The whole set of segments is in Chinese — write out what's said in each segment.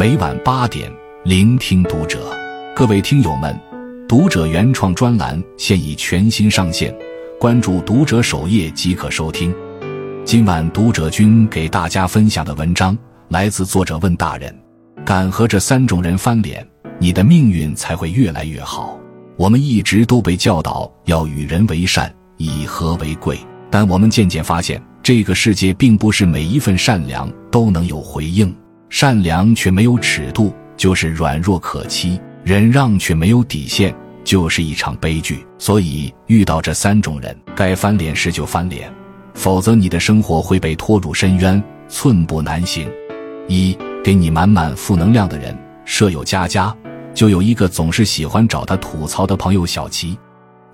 每晚八点，聆听读者。各位听友们，读者原创专栏现已全新上线，关注读者首页即可收听。今晚读者君给大家分享的文章来自作者问大人：敢和这三种人翻脸，你的命运才会越来越好。我们一直都被教导要与人为善，以和为贵，但我们渐渐发现。这个世界并不是每一份善良都能有回应，善良却没有尺度就是软弱可欺，忍让却没有底线就是一场悲剧。所以遇到这三种人，该翻脸时就翻脸，否则你的生活会被拖入深渊，寸步难行。一给你满满负能量的人，舍友佳佳就有一个总是喜欢找他吐槽的朋友小齐，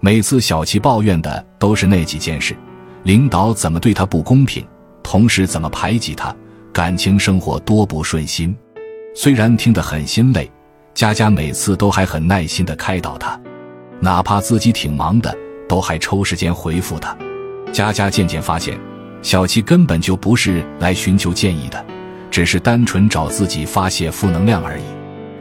每次小齐抱怨的都是那几件事。领导怎么对他不公平，同事怎么排挤他，感情生活多不顺心。虽然听得很心累，佳佳每次都还很耐心的开导他，哪怕自己挺忙的，都还抽时间回复他。佳佳渐渐发现，小七根本就不是来寻求建议的，只是单纯找自己发泄负能量而已。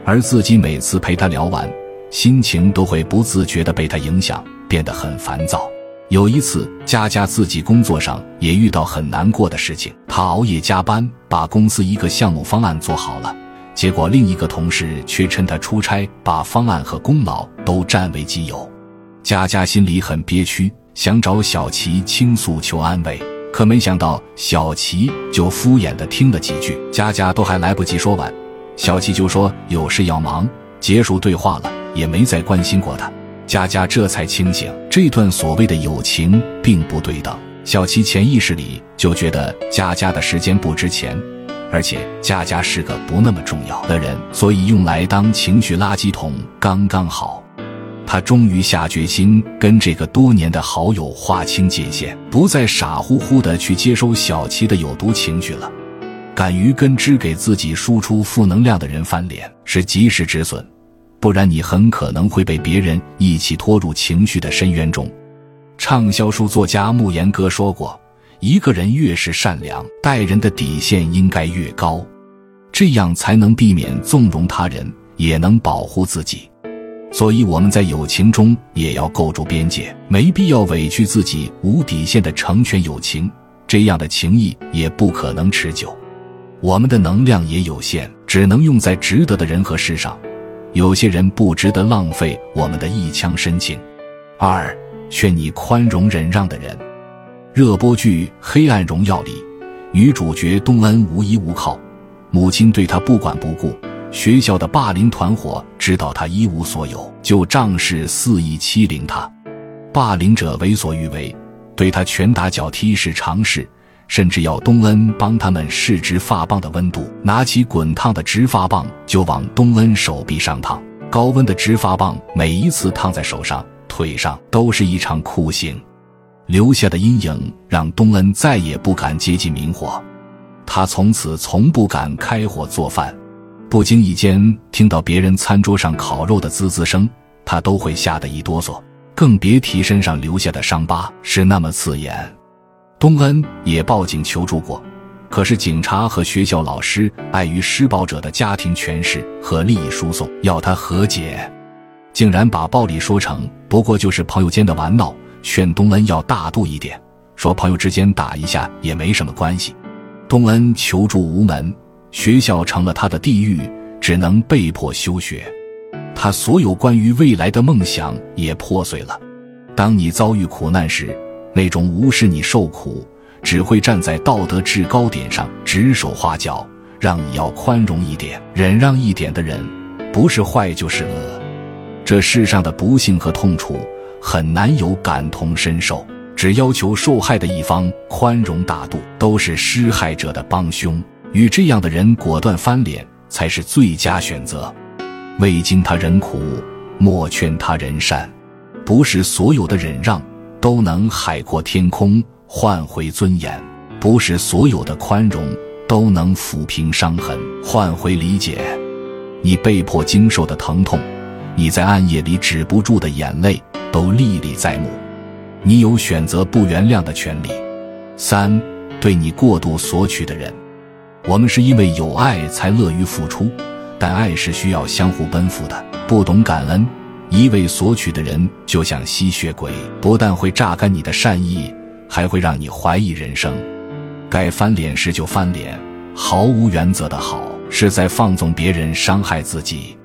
而自己每次陪他聊完，心情都会不自觉的被他影响，变得很烦躁。有一次，佳佳自己工作上也遇到很难过的事情，她熬夜加班，把公司一个项目方案做好了，结果另一个同事却趁她出差，把方案和功劳都占为己有。佳佳心里很憋屈，想找小齐倾诉求安慰，可没想到小齐就敷衍的听了几句，佳佳都还来不及说完，小齐就说有事要忙，结束对话了，也没再关心过她。佳佳这才清醒，这段所谓的友情并不对等。小琪潜意识里就觉得佳佳的时间不值钱，而且佳佳是个不那么重要的人，所以用来当情绪垃圾桶刚刚好。他终于下决心跟这个多年的好友划清界限，不再傻乎乎的去接收小琪的有毒情绪了。敢于跟只给自己输出负能量的人翻脸，是及时止损。不然，你很可能会被别人一起拖入情绪的深渊中。畅销书作家慕言哥说过：“一个人越是善良，待人的底线应该越高，这样才能避免纵容他人，也能保护自己。”所以，我们在友情中也要构筑边界，没必要委屈自己，无底线的成全友情，这样的情谊也不可能持久。我们的能量也有限，只能用在值得的人和事上。有些人不值得浪费我们的一腔深情。二，劝你宽容忍让的人。热播剧《黑暗荣耀》里，女主角东恩无依无靠，母亲对她不管不顾，学校的霸凌团伙知道她一无所有，就仗势肆意欺凌她。霸凌者为所欲为，对她拳打脚踢是常事。甚至要东恩帮他们试直发棒的温度，拿起滚烫的直发棒就往东恩手臂上烫。高温的直发棒每一次烫在手上、腿上，都是一场酷刑，留下的阴影让东恩再也不敢接近明火。他从此从不敢开火做饭，不经意间听到别人餐桌上烤肉的滋滋声，他都会吓得一哆嗦，更别提身上留下的伤疤是那么刺眼。东恩也报警求助过，可是警察和学校老师碍于施暴者的家庭权势和利益输送，要他和解，竟然把暴力说成不过就是朋友间的玩闹，劝东恩要大度一点，说朋友之间打一下也没什么关系。东恩求助无门，学校成了他的地狱，只能被迫休学，他所有关于未来的梦想也破碎了。当你遭遇苦难时，那种无视你受苦，只会站在道德制高点上指手画脚，让你要宽容一点、忍让一点的人，不是坏就是恶。这世上的不幸和痛楚很难有感同身受，只要求受害的一方宽容大度，都是施害者的帮凶。与这样的人果断翻脸才是最佳选择。未经他人苦，莫劝他人善。不是所有的忍让。都能海阔天空，换回尊严；不是所有的宽容都能抚平伤痕，换回理解。你被迫经受的疼痛，你在暗夜里止不住的眼泪，都历历在目。你有选择不原谅的权利。三，对你过度索取的人，我们是因为有爱才乐于付出，但爱是需要相互奔赴的。不懂感恩，一味索取的人就像吸血鬼，不但会榨干你的善意，还会让你怀疑人生。该翻脸时就翻脸，毫无原则的好是在放纵别人伤害自己；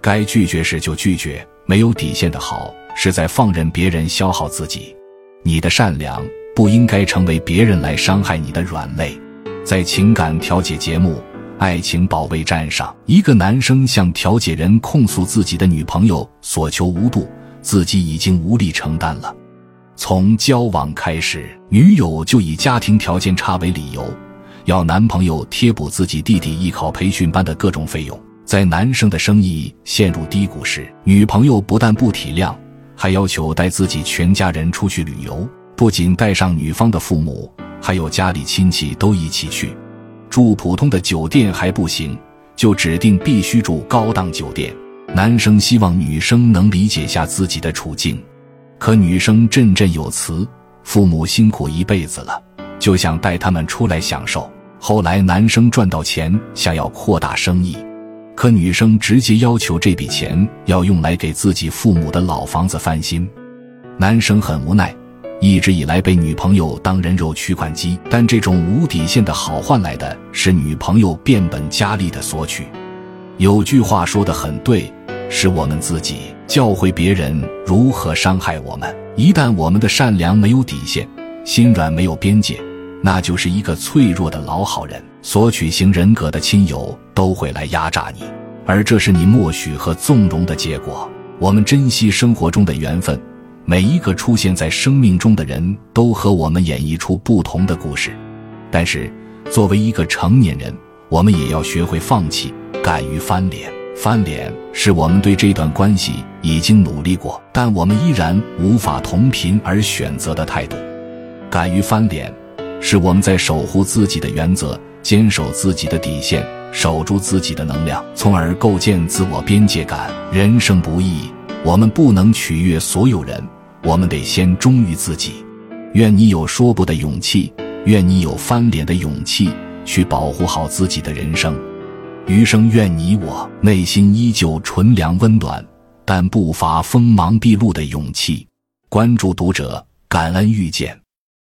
该拒绝时就拒绝，没有底线的好是在放任别人消耗自己。你的善良不应该成为别人来伤害你的软肋。在情感调解节目《爱情保卫战》上，一个男生向调解人控诉自己的女朋友所求无度，自己已经无力承担了。从交往开始，女友就以家庭条件差为理由，要男朋友贴补自己弟弟艺考培训班的各种费用。在男生的生意陷入低谷时，女朋友不但不体谅，还要求带自己全家人出去旅游，不仅带上女方的父母，还有家里亲戚都一起去。住普通的酒店还不行，就指定必须住高档酒店。男生希望女生能理解下自己的处境。可女生振振有词，父母辛苦一辈子了，就想带他们出来享受。后来男生赚到钱，想要扩大生意，可女生直接要求这笔钱要用来给自己父母的老房子翻新。男生很无奈，一直以来被女朋友当人肉取款机，但这种无底线的好换来的是女朋友变本加厉的索取。有句话说的很对。是我们自己教会别人如何伤害我们。一旦我们的善良没有底线，心软没有边界，那就是一个脆弱的老好人。索取型人格的亲友都会来压榨你，而这是你默许和纵容的结果。我们珍惜生活中的缘分，每一个出现在生命中的人都和我们演绎出不同的故事。但是，作为一个成年人，我们也要学会放弃，敢于翻脸。翻脸是我们对这段关系已经努力过，但我们依然无法同频而选择的态度。敢于翻脸，是我们在守护自己的原则，坚守自己的底线，守住自己的能量，从而构建自我边界感。人生不易，我们不能取悦所有人，我们得先忠于自己。愿你有说不的勇气，愿你有翻脸的勇气，去保护好自己的人生。余生愿你我内心依旧纯良温暖，但不乏锋芒毕露的勇气。关注读者，感恩遇见。